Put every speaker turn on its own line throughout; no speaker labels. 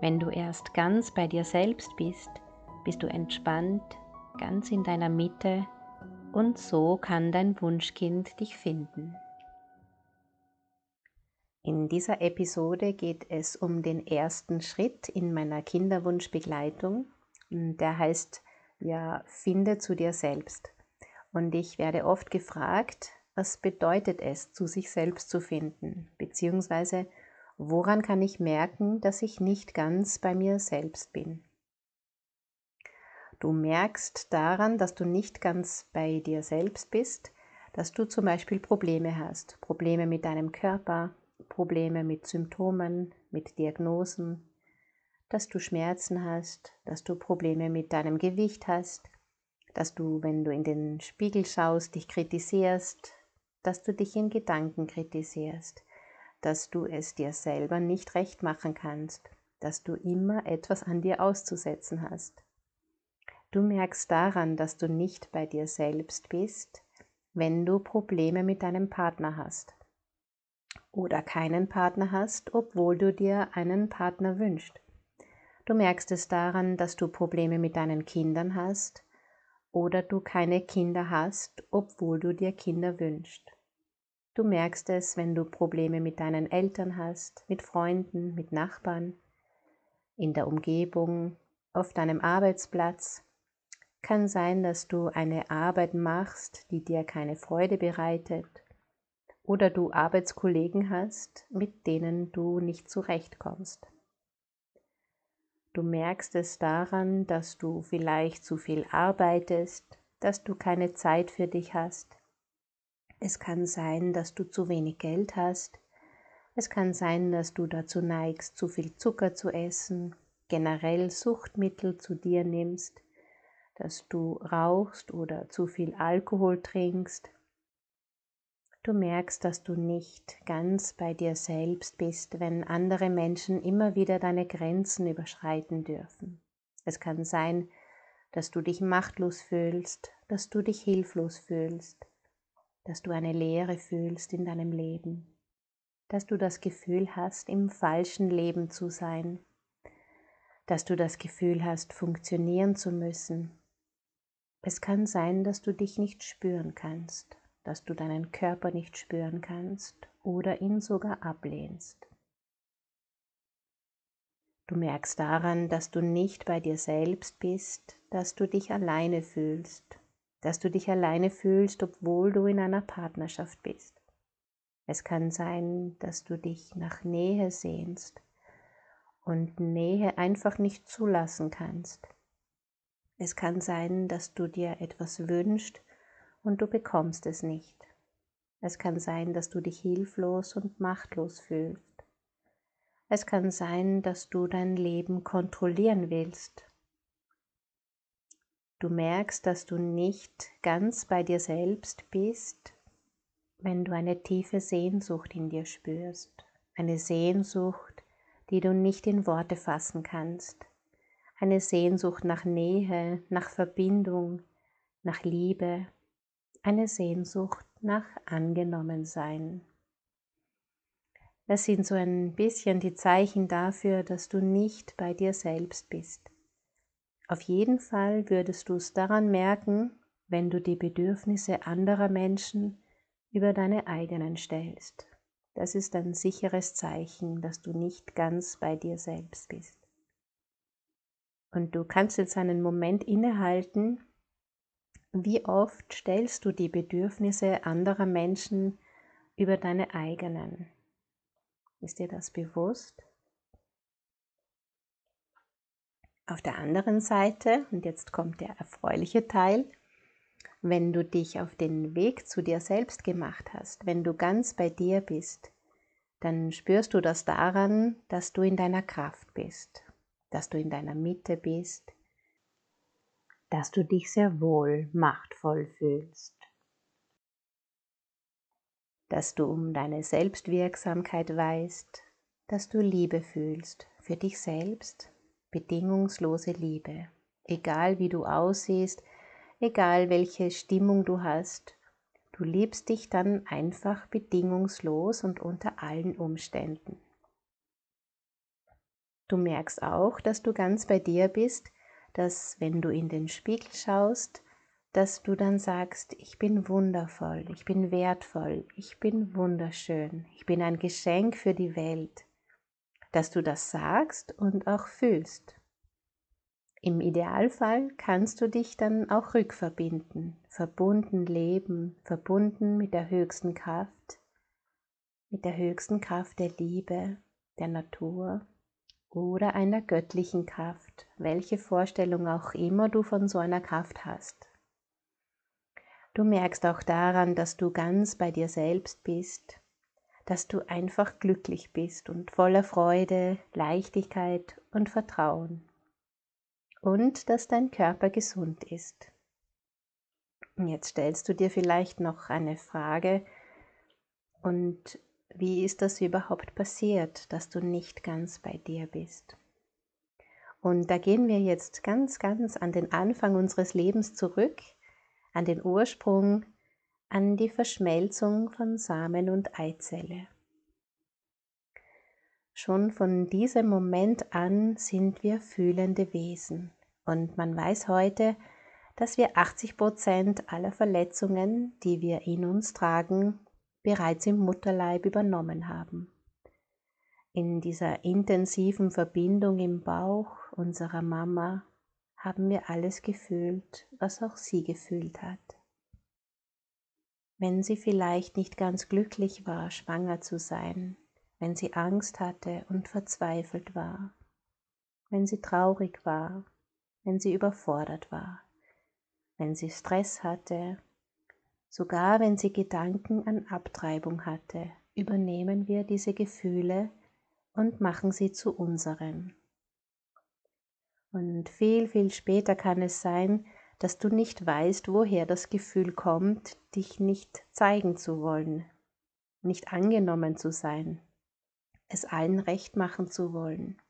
Wenn du erst ganz bei dir selbst bist, bist du entspannt, ganz in deiner Mitte und so kann dein Wunschkind dich finden. In dieser Episode geht es um den ersten Schritt in meiner Kinderwunschbegleitung. Der heißt ja, finde zu dir selbst. Und ich werde oft gefragt, was bedeutet es, zu sich selbst zu finden, beziehungsweise woran kann ich merken, dass ich nicht ganz bei mir selbst bin. Du merkst daran, dass du nicht ganz bei dir selbst bist, dass du zum Beispiel Probleme hast, Probleme mit deinem Körper, Probleme mit Symptomen, mit Diagnosen, dass du Schmerzen hast, dass du Probleme mit deinem Gewicht hast, dass du, wenn du in den Spiegel schaust, dich kritisierst, dass du dich in Gedanken kritisierst, dass du es dir selber nicht recht machen kannst, dass du immer etwas an dir auszusetzen hast. Du merkst daran, dass du nicht bei dir selbst bist, wenn du Probleme mit deinem Partner hast oder keinen Partner hast, obwohl du dir einen Partner wünschst. Du merkst es daran, dass du Probleme mit deinen Kindern hast oder du keine Kinder hast, obwohl du dir Kinder wünschst. Du merkst es, wenn du Probleme mit deinen Eltern hast, mit Freunden, mit Nachbarn, in der Umgebung, auf deinem Arbeitsplatz. Kann sein, dass du eine Arbeit machst, die dir keine Freude bereitet, oder du Arbeitskollegen hast, mit denen du nicht zurechtkommst. Du merkst es daran, dass du vielleicht zu viel arbeitest, dass du keine Zeit für dich hast, es kann sein, dass du zu wenig Geld hast. Es kann sein, dass du dazu neigst, zu viel Zucker zu essen, generell Suchtmittel zu dir nimmst, dass du rauchst oder zu viel Alkohol trinkst. Du merkst, dass du nicht ganz bei dir selbst bist, wenn andere Menschen immer wieder deine Grenzen überschreiten dürfen. Es kann sein, dass du dich machtlos fühlst, dass du dich hilflos fühlst, dass du eine Leere fühlst in deinem Leben, dass du das Gefühl hast, im falschen Leben zu sein, dass du das Gefühl hast, funktionieren zu müssen. Es kann sein, dass du dich nicht spüren kannst, dass du deinen Körper nicht spüren kannst oder ihn sogar ablehnst. Du merkst daran, dass du nicht bei dir selbst bist, dass du dich alleine fühlst dass du dich alleine fühlst, obwohl du in einer Partnerschaft bist. Es kann sein, dass du dich nach Nähe sehnst und Nähe einfach nicht zulassen kannst. Es kann sein, dass du dir etwas wünschst und du bekommst es nicht. Es kann sein, dass du dich hilflos und machtlos fühlst. Es kann sein, dass du dein Leben kontrollieren willst Du merkst, dass du nicht ganz bei dir selbst bist, wenn du eine tiefe Sehnsucht in dir spürst. Eine Sehnsucht, die du nicht in Worte fassen kannst. Eine Sehnsucht nach Nähe, nach Verbindung, nach Liebe. Eine Sehnsucht nach Angenommensein. Das sind so ein bisschen die Zeichen dafür, dass du nicht bei dir selbst bist auf jeden Fall würdest du es daran merken, wenn du die Bedürfnisse anderer Menschen über deine eigenen stellst. Das ist ein sicheres Zeichen, dass du nicht ganz bei dir selbst bist. Und du kannst jetzt einen Moment innehalten, wie oft stellst du die Bedürfnisse anderer Menschen über deine eigenen? Ist dir das bewusst? Auf der anderen Seite, und jetzt kommt der erfreuliche Teil, wenn du dich auf den Weg zu dir selbst gemacht hast, wenn du ganz bei dir bist, dann spürst du das daran, dass du in deiner Kraft bist, dass du in deiner Mitte bist, dass du dich sehr wohl machtvoll fühlst, dass du um deine Selbstwirksamkeit weißt, dass du Liebe fühlst für dich selbst, bedingungslose Liebe, egal wie du aussiehst, egal welche Stimmung du hast, du liebst dich dann einfach bedingungslos und unter allen Umständen. Du merkst auch, dass du ganz bei dir bist, dass wenn du in den Spiegel schaust, dass du dann sagst, ich bin wundervoll, ich bin wertvoll, ich bin wunderschön, ich bin ein Geschenk für die Welt, dass du das sagst und auch fühlst. Im Idealfall kannst du dich dann auch rückverbinden, verbunden leben, verbunden mit der höchsten Kraft, mit der höchsten Kraft der Liebe, der Natur oder einer göttlichen Kraft, welche Vorstellung auch immer du von so einer Kraft hast. Du merkst auch daran, dass du ganz bei dir selbst bist, dass du einfach glücklich bist und voller Freude, Leichtigkeit und Vertrauen und dass dein Körper gesund ist. Jetzt stellst du dir vielleicht noch eine Frage und wie ist das überhaupt passiert, dass du nicht ganz bei dir bist? Und da gehen wir jetzt ganz, ganz an den Anfang unseres Lebens zurück, an den Ursprung, an die Verschmelzung von Samen und Eizelle. Schon von diesem Moment an sind wir fühlende Wesen und man weiß heute, dass wir 80 Prozent aller Verletzungen, die wir in uns tragen, bereits im Mutterleib übernommen haben. In dieser intensiven Verbindung im Bauch unserer Mama haben wir alles gefühlt, was auch sie gefühlt hat. Wenn sie vielleicht nicht ganz glücklich war, schwanger zu sein, wenn sie Angst hatte und verzweifelt war, wenn sie traurig war, wenn sie überfordert war, wenn sie Stress hatte, sogar wenn sie Gedanken an Abtreibung hatte, übernehmen wir diese Gefühle und machen sie zu unseren. Und viel, viel später kann es sein, dass du nicht weißt, woher das Gefühl kommt, dich nicht zeigen zu wollen, nicht angenommen zu sein, es allen recht machen zu wollen,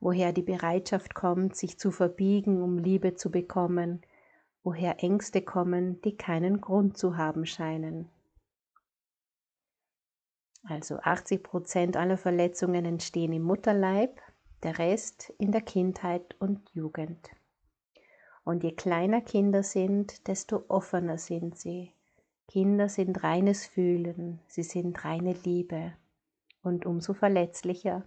woher die Bereitschaft kommt, sich zu verbiegen, um Liebe zu bekommen, woher Ängste kommen, die keinen Grund zu haben scheinen. Also 80 Prozent aller Verletzungen entstehen im Mutterleib, der Rest in der Kindheit und Jugend. Und je kleiner Kinder sind, desto offener sind sie. Kinder sind reines Fühlen, sie sind reine Liebe und umso verletzlicher.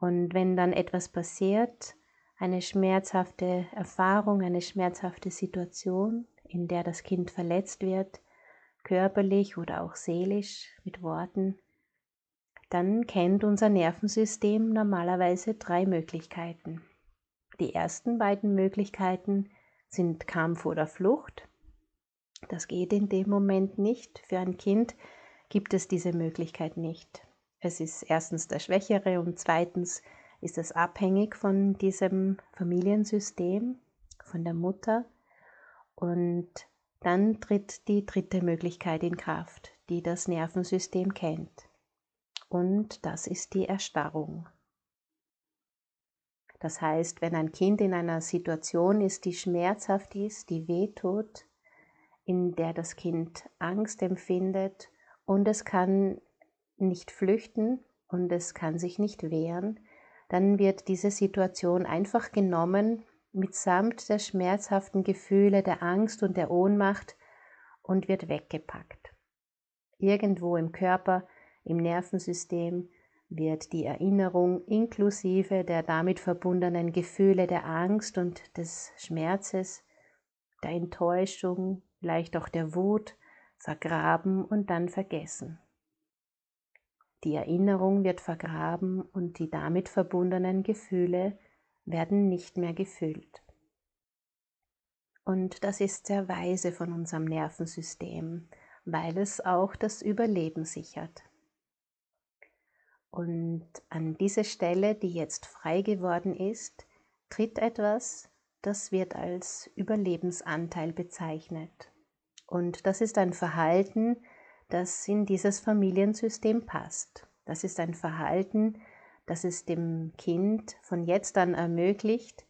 Und wenn dann etwas passiert, eine schmerzhafte Erfahrung, eine schmerzhafte Situation, in der das Kind verletzt wird, körperlich oder auch seelisch mit Worten, dann kennt unser Nervensystem normalerweise drei Möglichkeiten. Die ersten beiden Möglichkeiten sind Kampf oder Flucht. Das geht in dem Moment nicht. Für ein Kind gibt es diese Möglichkeit nicht. Es ist erstens der Schwächere und zweitens ist es abhängig von diesem Familiensystem, von der Mutter. Und dann tritt die dritte Möglichkeit in Kraft, die das Nervensystem kennt. Und das ist die Erstarrung. Das heißt, wenn ein Kind in einer Situation ist, die schmerzhaft ist, die wehtut, in der das Kind Angst empfindet und es kann nicht flüchten und es kann sich nicht wehren, dann wird diese Situation einfach genommen mitsamt der schmerzhaften Gefühle der Angst und der Ohnmacht und wird weggepackt. Irgendwo im Körper, im Nervensystem wird die Erinnerung inklusive der damit verbundenen Gefühle der Angst und des Schmerzes, der Enttäuschung, vielleicht auch der Wut vergraben und dann vergessen. Die Erinnerung wird vergraben und die damit verbundenen Gefühle werden nicht mehr gefühlt. Und das ist sehr weise von unserem Nervensystem, weil es auch das Überleben sichert. Und an diese Stelle, die jetzt frei geworden ist, tritt etwas, das wird als Überlebensanteil bezeichnet. Und das ist ein Verhalten, das in dieses Familiensystem passt. Das ist ein Verhalten, das es dem Kind von jetzt an ermöglicht,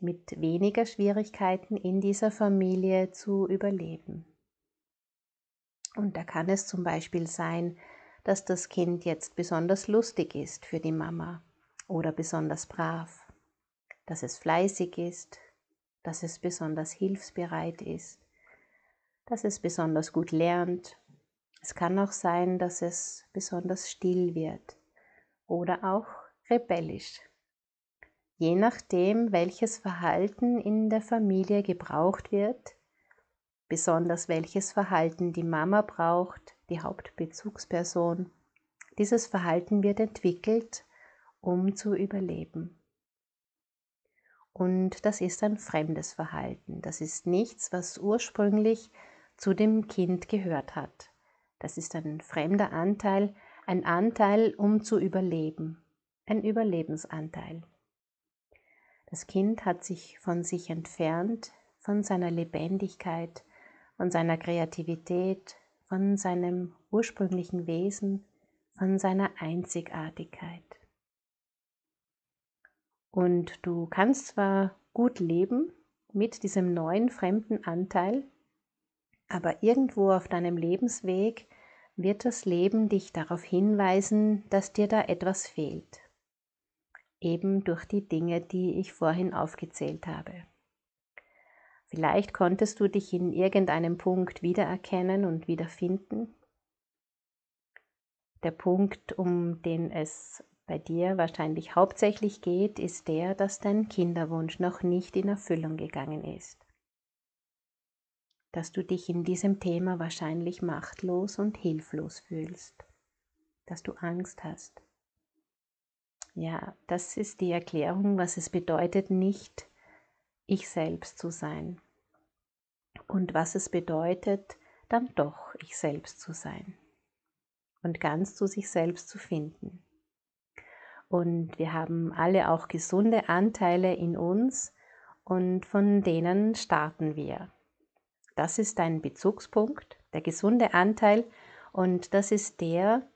mit weniger Schwierigkeiten in dieser Familie zu überleben. Und da kann es zum Beispiel sein, dass das Kind jetzt besonders lustig ist für die Mama oder besonders brav, dass es fleißig ist, dass es besonders hilfsbereit ist, dass es besonders gut lernt. Es kann auch sein, dass es besonders still wird oder auch rebellisch. Je nachdem, welches Verhalten in der Familie gebraucht wird, besonders welches Verhalten die Mama braucht, die Hauptbezugsperson. Dieses Verhalten wird entwickelt, um zu überleben. Und das ist ein fremdes Verhalten. Das ist nichts, was ursprünglich zu dem Kind gehört hat. Das ist ein fremder Anteil, ein Anteil, um zu überleben, ein Überlebensanteil. Das Kind hat sich von sich entfernt, von seiner Lebendigkeit, von seiner Kreativität, von seinem ursprünglichen Wesen, von seiner Einzigartigkeit. Und du kannst zwar gut leben mit diesem neuen fremden Anteil, aber irgendwo auf deinem Lebensweg wird das Leben dich darauf hinweisen, dass dir da etwas fehlt. Eben durch die Dinge, die ich vorhin aufgezählt habe. Vielleicht konntest du dich in irgendeinem Punkt wiedererkennen und wiederfinden. Der Punkt, um den es bei dir wahrscheinlich hauptsächlich geht, ist der, dass dein Kinderwunsch noch nicht in Erfüllung gegangen ist. Dass du dich in diesem Thema wahrscheinlich machtlos und hilflos fühlst. Dass du Angst hast. Ja, das ist die Erklärung, was es bedeutet, nicht ich selbst zu sein. Und was es bedeutet, dann doch ich selbst zu sein. Und ganz zu sich selbst zu finden. Und wir haben alle auch gesunde Anteile in uns und von denen starten wir. Das ist ein Bezugspunkt, der gesunde Anteil und das ist der,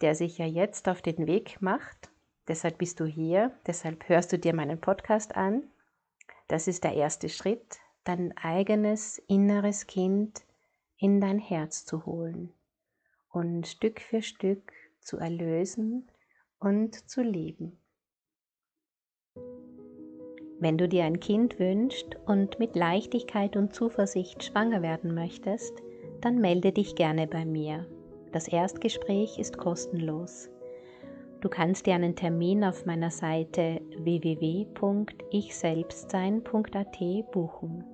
der sich ja jetzt auf den Weg macht. Deshalb bist du hier, deshalb hörst du dir meinen Podcast an. Das ist der erste Schritt, dein eigenes inneres Kind in dein Herz zu holen und Stück für Stück zu erlösen und zu lieben. Wenn du dir ein Kind wünschst und mit Leichtigkeit und Zuversicht schwanger werden möchtest, dann melde dich gerne bei mir. Das Erstgespräch ist kostenlos. Du kannst dir einen Termin auf meiner Seite www.ichselbstsein.at buchen.